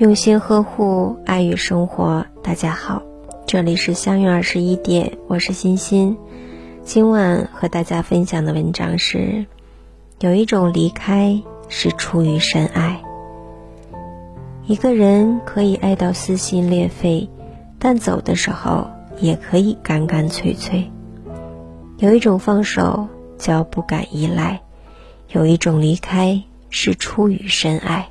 用心呵护，爱与生活。大家好，这里是相约二十一点，我是欣欣。今晚和大家分享的文章是：有一种离开是出于深爱。一个人可以爱到撕心裂肺，但走的时候也可以干干脆脆。有一种放手叫不敢依赖，有一种离开是出于深爱。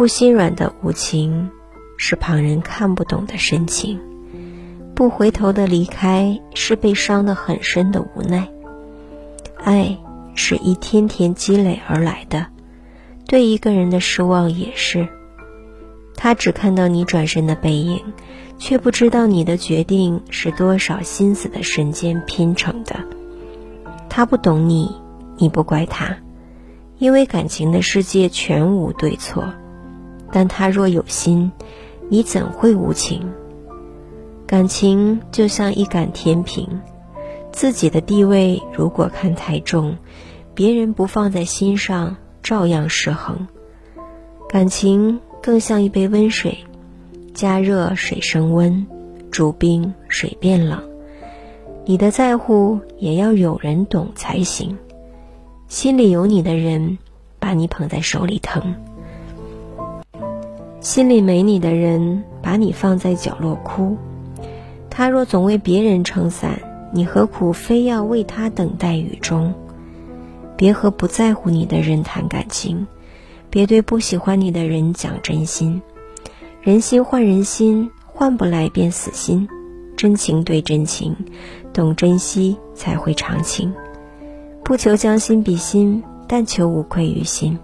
不心软的无情，是旁人看不懂的深情；不回头的离开，是被伤得很深的无奈。爱是一天天积累而来的，对一个人的失望也是。他只看到你转身的背影，却不知道你的决定是多少心思的瞬间拼成的。他不懂你，你不怪他，因为感情的世界全无对错。但他若有心，你怎会无情？感情就像一杆天平，自己的地位如果看太重，别人不放在心上，照样失衡。感情更像一杯温水，加热水升温，煮冰水变冷。你的在乎也要有人懂才行。心里有你的人，把你捧在手里疼。心里没你的人，把你放在角落哭。他若总为别人撑伞，你何苦非要为他等待雨中？别和不在乎你的人谈感情，别对不喜欢你的人讲真心。人心换人心，换不来便死心。真情对真情，懂珍惜才会长情。不求将心比心，但求无愧于心。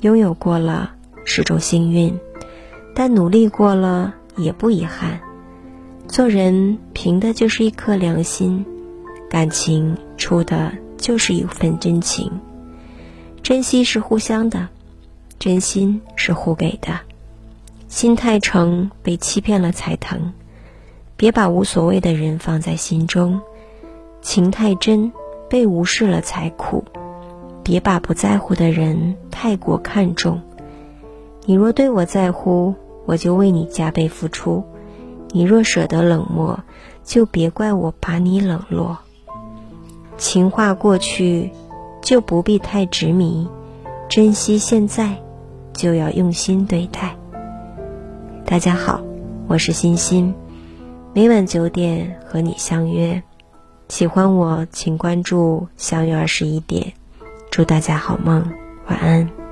拥有过了。是种幸运，但努力过了也不遗憾。做人凭的就是一颗良心，感情出的就是一份真情。珍惜是互相的，真心是互给的。心太诚，被欺骗了才疼。别把无所谓的人放在心中，情太真，被无视了才苦。别把不在乎的人太过看重。你若对我在乎，我就为你加倍付出；你若舍得冷漠，就别怪我把你冷落。情话过去，就不必太执迷；珍惜现在，就要用心对待。大家好，我是欣欣，每晚九点和你相约。喜欢我，请关注“相约二十一点”。祝大家好梦，晚安。